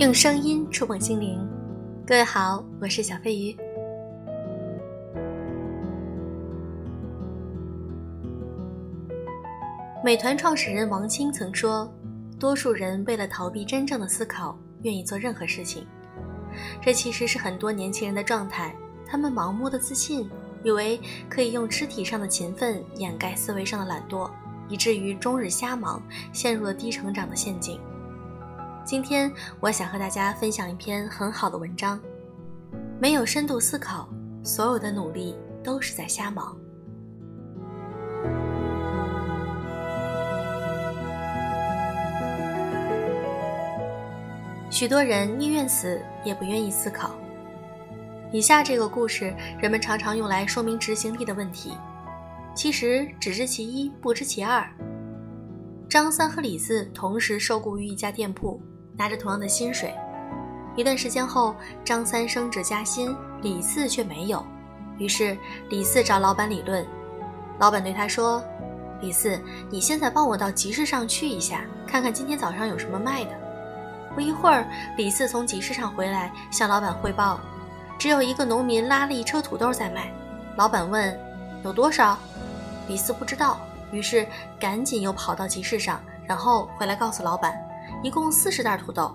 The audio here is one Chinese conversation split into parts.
用声音触碰心灵，各位好，我是小飞鱼。美团创始人王兴曾说：“多数人为了逃避真正的思考，愿意做任何事情。这其实是很多年轻人的状态。他们盲目的自信，以为可以用肢体上的勤奋掩盖思维上的懒惰，以至于终日瞎忙，陷入了低成长的陷阱。”今天我想和大家分享一篇很好的文章。没有深度思考，所有的努力都是在瞎忙。许多人宁愿死，也不愿意思考。以下这个故事，人们常常用来说明执行力的问题。其实只知其一，不知其二。张三和李四同时受雇于一家店铺。拿着同样的薪水，一段时间后，张三升职加薪，李四却没有。于是李四找老板理论，老板对他说：“李四，你现在帮我到集市上去一下，看看今天早上有什么卖的。”不一会儿，李四从集市上回来，向老板汇报：“只有一个农民拉了一车土豆在卖。”老板问：“有多少？”李四不知道，于是赶紧又跑到集市上，然后回来告诉老板。一共四十袋土豆，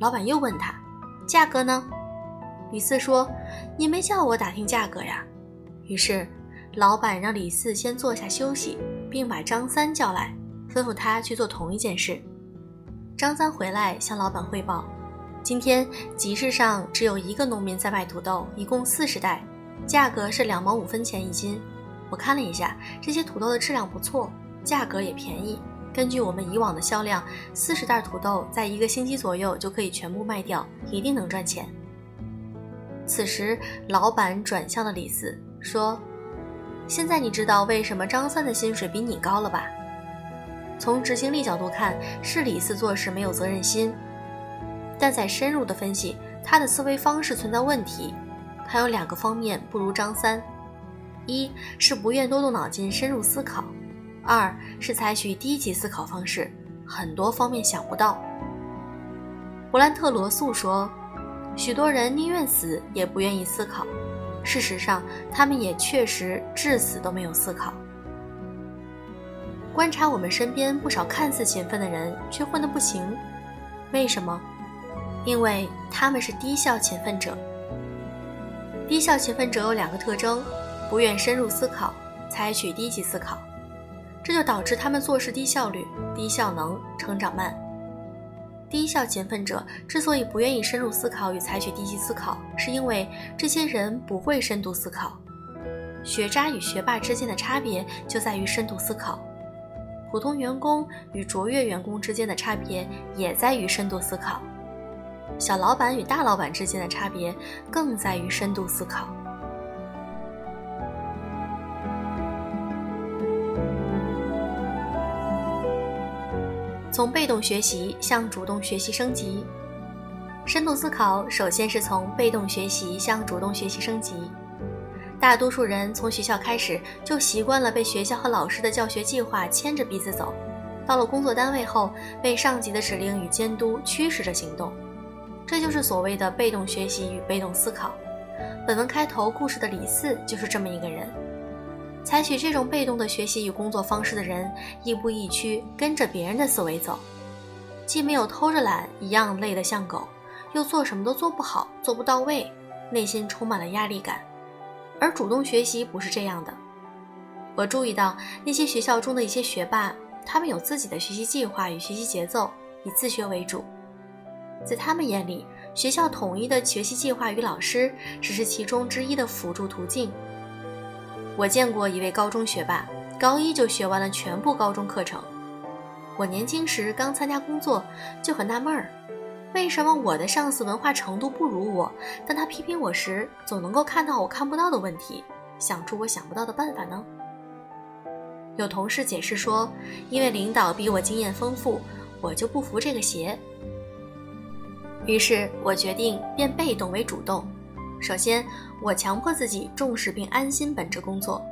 老板又问他，价格呢？李四说：“你没叫我打听价格呀。”于是，老板让李四先坐下休息，并把张三叫来，吩咐他去做同一件事。张三回来向老板汇报：“今天集市上只有一个农民在卖土豆，一共四十袋，价格是两毛五分钱一斤。我看了一下，这些土豆的质量不错，价格也便宜。”根据我们以往的销量，四十袋土豆在一个星期左右就可以全部卖掉，一定能赚钱。此时，老板转向了李四，说：“现在你知道为什么张三的薪水比你高了吧？从执行力角度看，是李四做事没有责任心，但在深入的分析，他的思维方式存在问题。他有两个方面不如张三：一是不愿多动脑筋，深入思考。”二是采取低级思考方式，很多方面想不到。勃兰特罗素说：“许多人宁愿死也不愿意思考。事实上，他们也确实至死都没有思考。”观察我们身边不少看似勤奋的人，却混得不行，为什么？因为他们是低效勤奋者。低效勤奋者有两个特征：不愿深入思考，采取低级思考。这就导致他们做事低效率、低效能、成长慢。低效勤奋者之所以不愿意深入思考与采取低级思考，是因为这些人不会深度思考。学渣与学霸之间的差别就在于深度思考，普通员工与卓越员工之间的差别也在于深度思考，小老板与大老板之间的差别更在于深度思考。从被动学习向主动学习升级，深度思考首先是从被动学习向主动学习升级。大多数人从学校开始就习惯了被学校和老师的教学计划牵着鼻子走，到了工作单位后被上级的指令与监督驱使着行动，这就是所谓的被动学习与被动思考。本文开头故事的李四就是这么一个人。采取这种被动的学习与工作方式的人，亦步亦趋，跟着别人的思维走，既没有偷着懒，一样累得像狗，又做什么都做不好，做不到位，内心充满了压力感。而主动学习不是这样的。我注意到那些学校中的一些学霸，他们有自己的学习计划与学习节奏，以自学为主。在他们眼里，学校统一的学习计划与老师只是其中之一的辅助途径。我见过一位高中学霸，高一就学完了全部高中课程。我年轻时刚参加工作，就很纳闷儿，为什么我的上司文化程度不如我，但他批评我时总能够看到我看不到的问题，想出我想不到的办法呢？有同事解释说，因为领导比我经验丰富，我就不服这个邪。于是我决定变被动为主动。首先，我强迫自己重视并安心本职工作；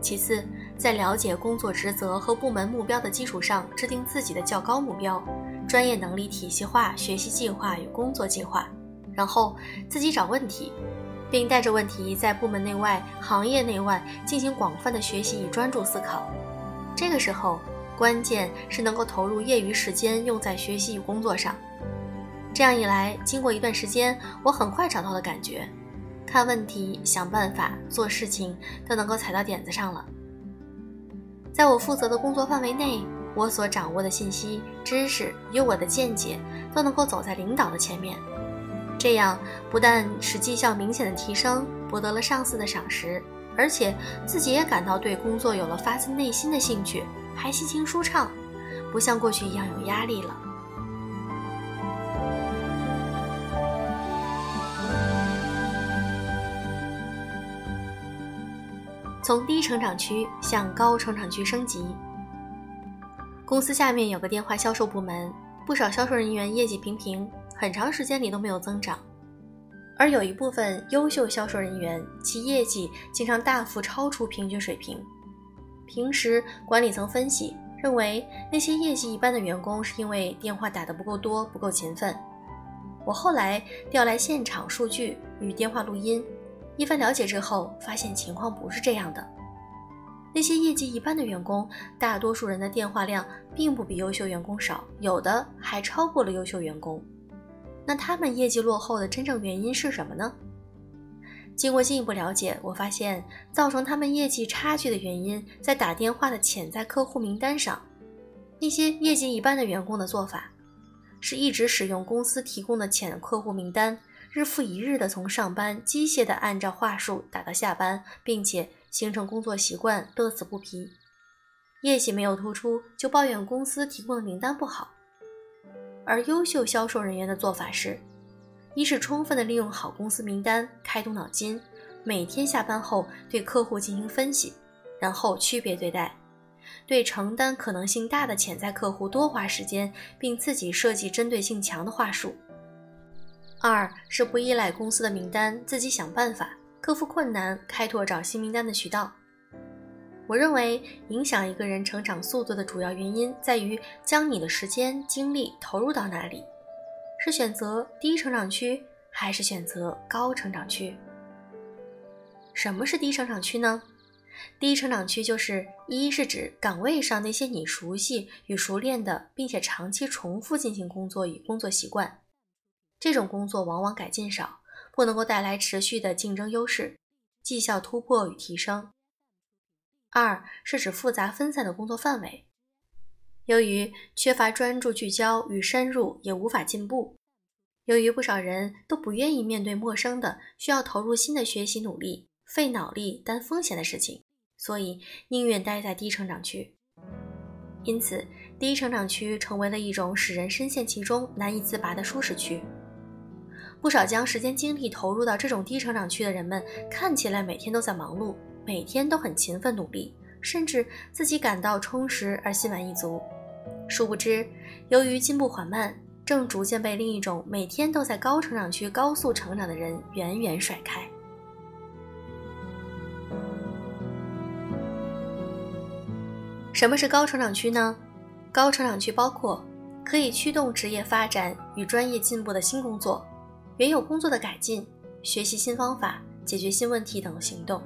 其次，在了解工作职责和部门目标的基础上，制定自己的较高目标，专业能力体系化学习计划与工作计划，然后自己找问题，并带着问题在部门内外、行业内外进行广泛的学习与专注思考。这个时候，关键是能够投入业余时间用在学习与工作上。这样一来，经过一段时间，我很快找到了感觉，看问题、想办法、做事情都能够踩到点子上了。在我负责的工作范围内，我所掌握的信息、知识与我的见解都能够走在领导的前面。这样不但使绩效明显的提升，博得了上司的赏识，而且自己也感到对工作有了发自内心的兴趣，还心情舒畅，不像过去一样有压力了。从低成长区向高成长区升级。公司下面有个电话销售部门，不少销售人员业绩平平，很长时间里都没有增长。而有一部分优秀销售人员，其业绩经常大幅超出平均水平。平时管理层分析认为，那些业绩一般的员工是因为电话打得不够多，不够勤奋。我后来调来现场数据与电话录音。一番了解之后，发现情况不是这样的。那些业绩一般的员工，大多数人的电话量并不比优秀员工少，有的还超过了优秀员工。那他们业绩落后的真正原因是什么呢？经过进一步了解，我发现造成他们业绩差距的原因在打电话的潜在客户名单上。那些业绩一般的员工的做法，是一直使用公司提供的潜客户名单。日复一日的从上班机械的按照话术打到下班，并且形成工作习惯，乐此不疲。业绩没有突出，就抱怨公司提供的名单不好。而优秀销售人员的做法是：一是充分的利用好公司名单，开动脑筋，每天下班后对客户进行分析，然后区别对待，对承担可能性大的潜在客户多花时间，并自己设计针对性强的话术。二是不依赖公司的名单，自己想办法克服困难，开拓找新名单的渠道。我认为，影响一个人成长速度的主要原因在于将你的时间精力投入到哪里，是选择低成长区还是选择高成长区？什么是低成长区呢？低成长区就是一是指岗位上那些你熟悉与熟练的，并且长期重复进行工作与工作习惯。这种工作往往改进少，不能够带来持续的竞争优势、绩效突破与提升。二是指复杂分散的工作范围，由于缺乏专注聚焦与深入，也无法进步。由于不少人都不愿意面对陌生的、需要投入新的学习努力、费脑力、担风险的事情，所以宁愿待在低成长区。因此，低成长区成为了一种使人深陷其中难以自拔的舒适区。不少将时间精力投入到这种低成长区的人们，看起来每天都在忙碌，每天都很勤奋努力，甚至自己感到充实而心满意足。殊不知，由于进步缓慢，正逐渐被另一种每天都在高成长区高速成长的人远远甩开。什么是高成长区呢？高成长区包括可以驱动职业发展与专业进步的新工作。原有工作的改进、学习新方法、解决新问题等行动。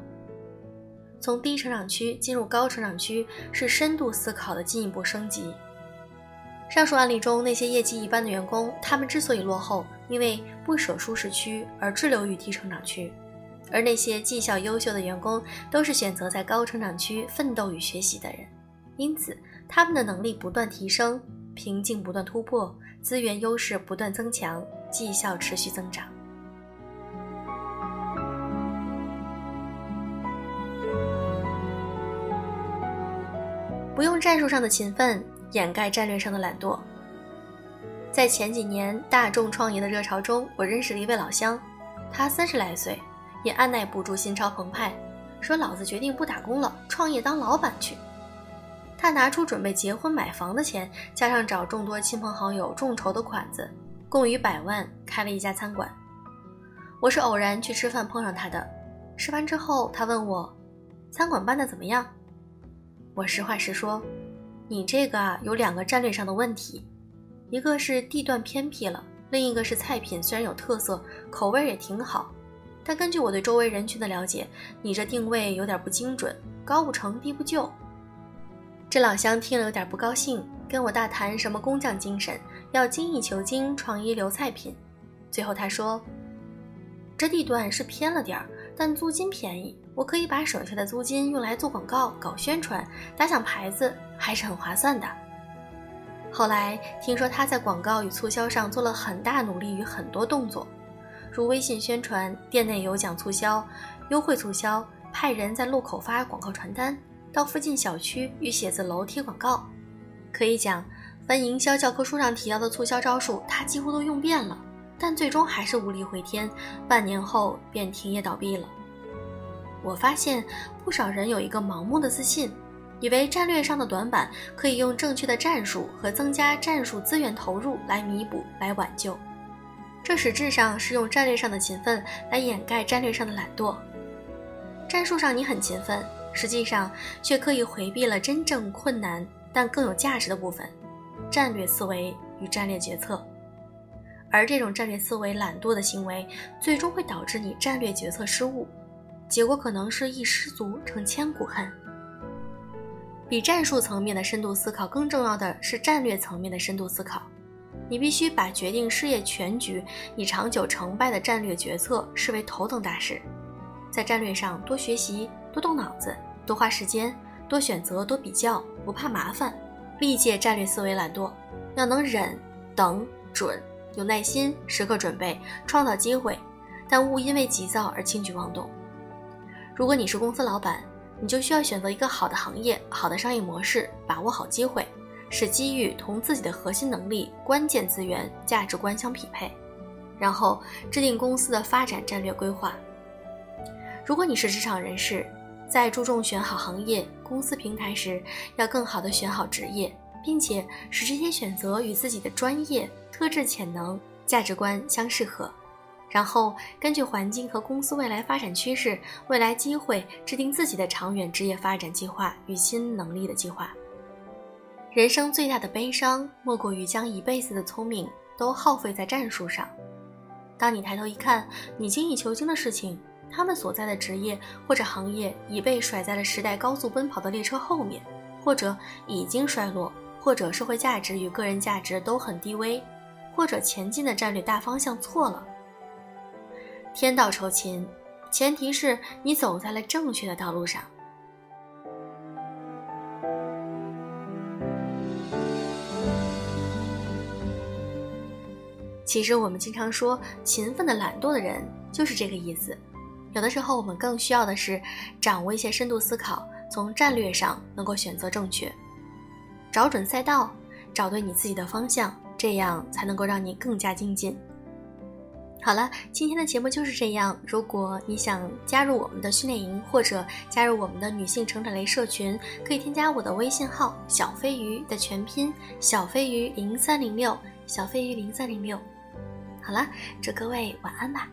从低成长区进入高成长区是深度思考的进一步升级。上述案例中那些业绩一般的员工，他们之所以落后，因为不舍舒适区而滞留于低成长区；而那些绩效优秀的员工，都是选择在高成长区奋斗与学习的人，因此他们的能力不断提升，瓶颈不断突破，资源优势不断增强。绩效持续增长，不用战术上的勤奋掩盖战略上的懒惰。在前几年大众创业的热潮中，我认识了一位老乡，他三十来岁，也按耐不住心潮澎湃，说：“老子决定不打工了，创业当老板去。”他拿出准备结婚买房的钱，加上找众多亲朋好友众筹的款子。共逾百万，开了一家餐馆。我是偶然去吃饭碰上他的。吃完之后，他问我：“餐馆办的怎么样？”我实话实说：“你这个啊有两个战略上的问题，一个是地段偏僻了，另一个是菜品虽然有特色，口味也挺好，但根据我对周围人群的了解，你这定位有点不精准，高不成低不就。这老乡听了有点不高兴，跟我大谈什么工匠精神，要精益求精，创一流菜品。最后他说：“这地段是偏了点儿，但租金便宜，我可以把省下的租金用来做广告、搞宣传、打响牌子，还是很划算的。”后来听说他在广告与促销上做了很大努力与很多动作，如微信宣传、店内有奖促销、优惠促销，派人在路口发广告传单。到附近小区与写字楼贴广告，可以讲，凡营销教科书上提到的促销招数，他几乎都用遍了，但最终还是无力回天，半年后便停业倒闭了。我发现不少人有一个盲目的自信，以为战略上的短板可以用正确的战术和增加战术资源投入来弥补、来挽救，这实质上是用战略上的勤奋来掩盖战略上的懒惰。战术上你很勤奋。实际上却刻意回避了真正困难但更有价值的部分——战略思维与战略决策。而这种战略思维懒惰的行为，最终会导致你战略决策失误，结果可能是一失足成千古恨。比战术层面的深度思考更重要的是战略层面的深度思考。你必须把决定事业全局、以长久成败的战略决策视为头等大事，在战略上多学习。多动脑子，多花时间，多选择，多比较，不怕麻烦，历届战略思维懒惰，要能忍、等、准，有耐心，时刻准备，创造机会，但勿因为急躁而轻举妄动。如果你是公司老板，你就需要选择一个好的行业、好的商业模式，把握好机会，使机遇同自己的核心能力、关键资源、价值观相匹配，然后制定公司的发展战略规划。如果你是职场人士，在注重选好行业、公司平台时，要更好的选好职业，并且使这些选择与自己的专业特质、潜能、价值观相适合。然后根据环境和公司未来发展趋势、未来机会，制定自己的长远职业发展计划与新能力的计划。人生最大的悲伤，莫过于将一辈子的聪明都耗费在战术上。当你抬头一看，你精益求精的事情。他们所在的职业或者行业已被甩在了时代高速奔跑的列车后面，或者已经衰落，或者社会价值与个人价值都很低微，或者前进的战略大方向错了。天道酬勤，前提是你走在了正确的道路上。其实我们经常说，勤奋的懒惰的人就是这个意思。有的时候，我们更需要的是掌握一些深度思考，从战略上能够选择正确，找准赛道，找对你自己的方向，这样才能够让你更加精进。好了，今天的节目就是这样。如果你想加入我们的训练营，或者加入我们的女性成长类社群，可以添加我的微信号“小飞鱼”的全拼“小飞鱼零三零六”，小飞鱼零三零六。好了，祝各位晚安吧。